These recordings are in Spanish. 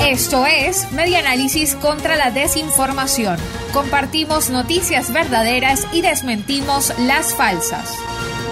Esto es Media Análisis contra la Desinformación. Compartimos noticias verdaderas y desmentimos las falsas.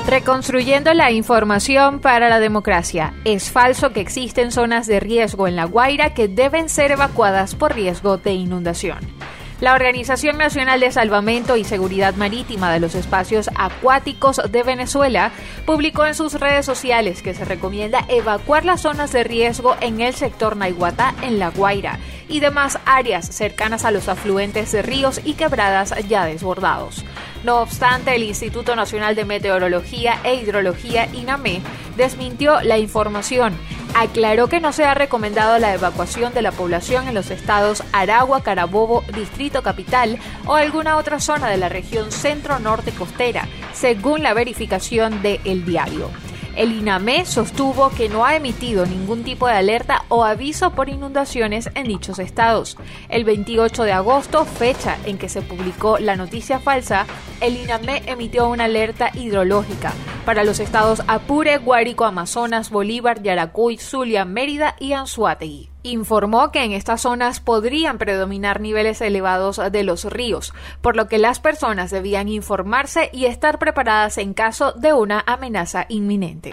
Reconstruyendo la información para la democracia. Es falso que existen zonas de riesgo en La Guaira que deben ser evacuadas por riesgo de inundación. La Organización Nacional de Salvamento y Seguridad Marítima de los Espacios Acuáticos de Venezuela publicó en sus redes sociales que se recomienda evacuar las zonas de riesgo en el sector Naiguatá en La Guaira y demás áreas cercanas a los afluentes de ríos y quebradas ya desbordados. No obstante, el Instituto Nacional de Meteorología e Hidrología, INAME, desmintió la información aclaró que no se ha recomendado la evacuación de la población en los estados Aragua, Carabobo, Distrito Capital o alguna otra zona de la región centro-norte costera, según la verificación de El Diario. El INAME sostuvo que no ha emitido ningún tipo de alerta o aviso por inundaciones en dichos estados. El 28 de agosto, fecha en que se publicó la noticia falsa, el INAME emitió una alerta hidrológica para los estados Apure, Guárico, Amazonas, Bolívar, Yaracuy, Zulia, Mérida y Anzuategui informó que en estas zonas podrían predominar niveles elevados de los ríos, por lo que las personas debían informarse y estar preparadas en caso de una amenaza inminente.